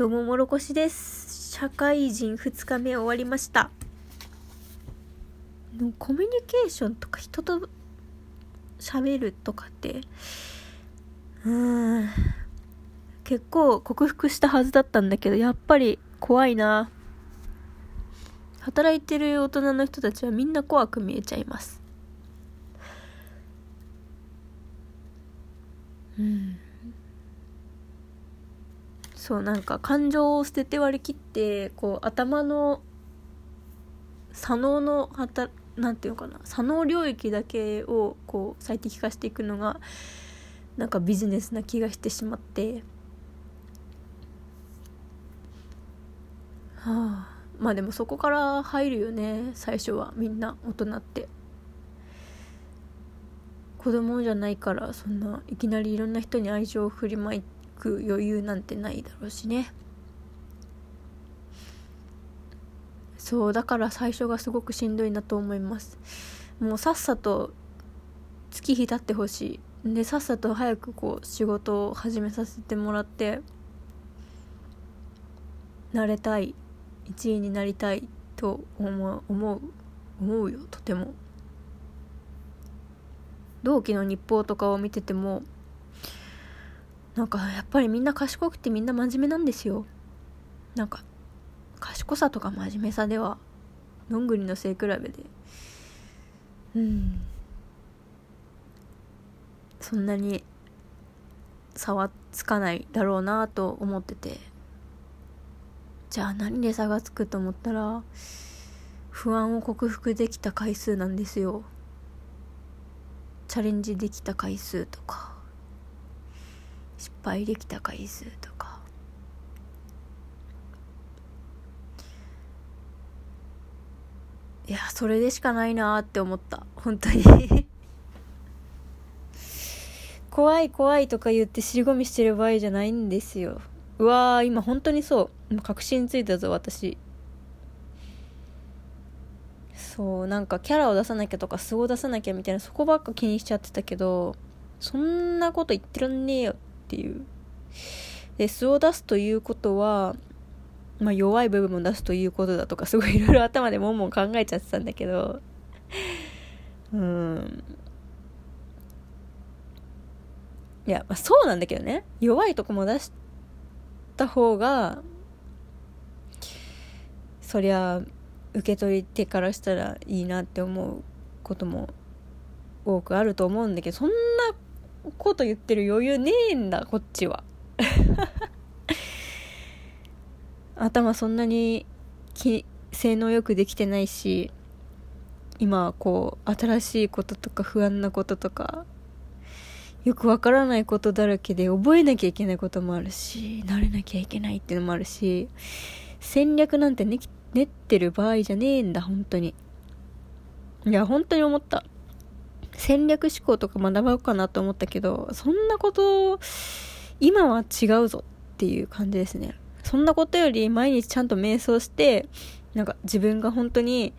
どうももろこしです。社会人2日目終わりました。のコミュニケーションとか人と喋るとかってうん。結構克服したはずだったんだけどやっぱり怖いな。働いてる大人の人たちはみんな怖く見えちゃいます。うん。そうなんか感情を捨てて割り切ってこう頭の左脳のはたなんていうのかな左脳領域だけをこう最適化していくのがなんかビジネスな気がしてしまって。はあ。まあでもそこから入るよね最初はみんな大人って。子供じゃないからそんないきなりいろんな人に愛情を振りまいてく余裕なんてないだろうしね。そうだから最初がすごくしんどいなと思います。もうさっさと月日経ってほしい。でさっさと早くこう仕事を始めさせてもらってなれたい。1位になりたい。と思う思う思うよ。とても。同期の日報とかを見ててもなんかやっぱりみんな賢くてみんな真面目なんですよ。なんか賢さとか真面目さではどんぐりの背比べで。うん。そんなに差はつかないだろうなと思ってて。じゃあ何で差がつくと思ったら不安を克服できた回数なんですよ。チャレンジできた回数とか。敗できた回数とか。いやそれでしかないなって思った。本当に。怖い怖いとか言って尻込みしてる場合じゃないんですよ。うわー今本当にそう。確信ついたぞ私。そうなんかキャラを出さなきゃとか素を出さなきゃみたいなそこばっか気にしちゃってたけどそんなこと言ってらんねえよ。っていう。で素を出すということはまあ、弱い部分も出すということだとかすごいいろいろ頭でもんもん考えちゃってたんだけどうん。いや、まあ、そうなんだけどね。弱いとこも出した方がそりゃ受け取り手からしたらいいなって思うことも多くあると思うんだけどそんなこと言ってる余裕ねえんだこっちは。頭そんなに性能よくできてないし今こう新しいこととか不安なこととかよくわからないことだらけで覚えなきゃいけないこともあるし慣れなきゃいけないっていうのもあるし戦略なんて練ってる場合じゃねえんだ本当に。いや本当に思った。戦略思考とか学ぼうかなと思ったけどそんなこと今は違うぞっていう感じですねそんなことより毎日ちゃんと瞑想して、なんか自分が本当に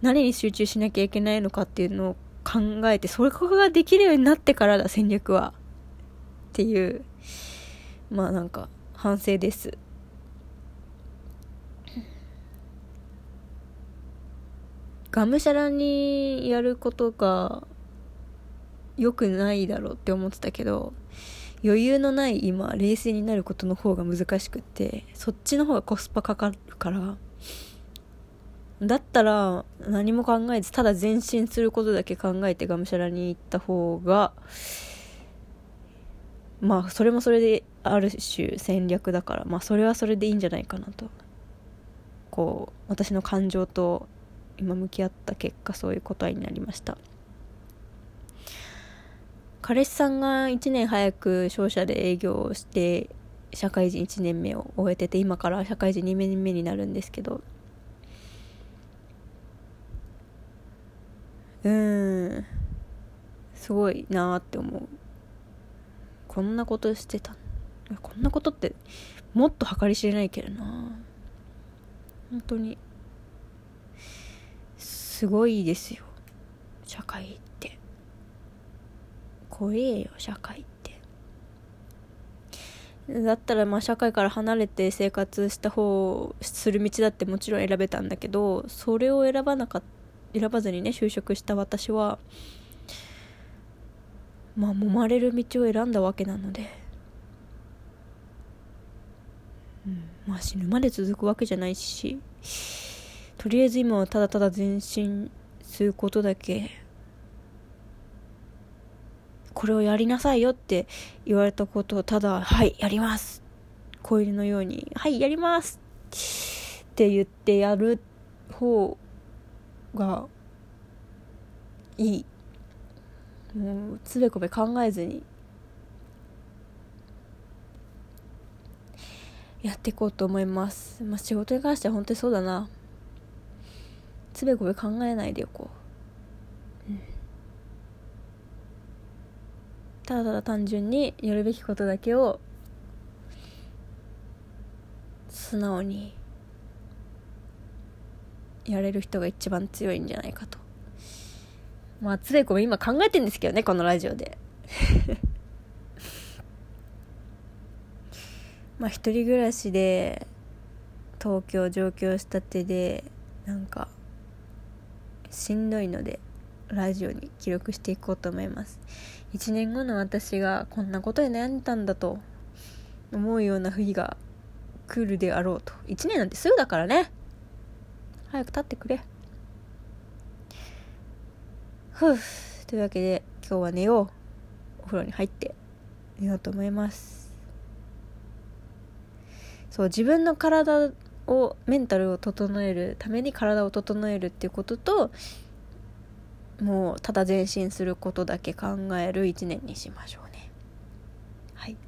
何に集中しなきゃいけないのかっていうのを考えて、それができるようになってからだ、戦略は。っていう、まあなんか反省です。がむしゃらにやることが良くないだろうって思ってたけど、余裕のない今冷静になることの方が難しくってそっちの方がコスパかかるからだったら何も考えずただ前進することだけ考えてがむしゃらに行った方がまあそれもそれである種戦略だからまあそれはそれでいいんじゃないかなと。こう私の感情と今向き合った結果そういう答えになりました。彼氏さんが1年早く商社で営業をして社会人1年目を終えてて今から社会人2年目になるんですけど。うん。すごいなーって思う。こんなことしてたこんなことってもっと計り知れないけどな。本当に。すごいですよ。社会怖えよ社会って。だったらまあ社会から離れて生活した方する道だってもちろん選べたんだけどそれを選ばなか選ばずにね就職した私はまあ揉まれる道を選んだわけなので、うん、まあ死ぬまで続くわけじゃないしとりあえず今はただただ前進することだけこれをやりなさいよって言われたことをただ、はい、やります。小入のように、はい、やりますって言ってやる方がいい。もう、つべこべ考えずにやっていこうと思います。まあ、仕事に関しては本当にそうだな。つべこべ考えないでおこう。うんただただ単純にやるべきことだけを素直にやれる人が一番強いんじゃないかと。まあつべこべ今考えてんですけどねこのラジオで。まあ一人暮らしで東京上京したてでなんかしんどいので。ラジオに記録していこうと思います。1年後の私がこんなことで悩んでたんだと思うような日が来るであろうと。1年なんてすぐだからね。早く経ってくれ。ふう。というわけで今日は寝よう。お風呂に入って寝ようと思います。そう自分の体をメンタルを整えるために体を整えるっていうことともうただ前進することだけ考える一年にしましょうね。はい。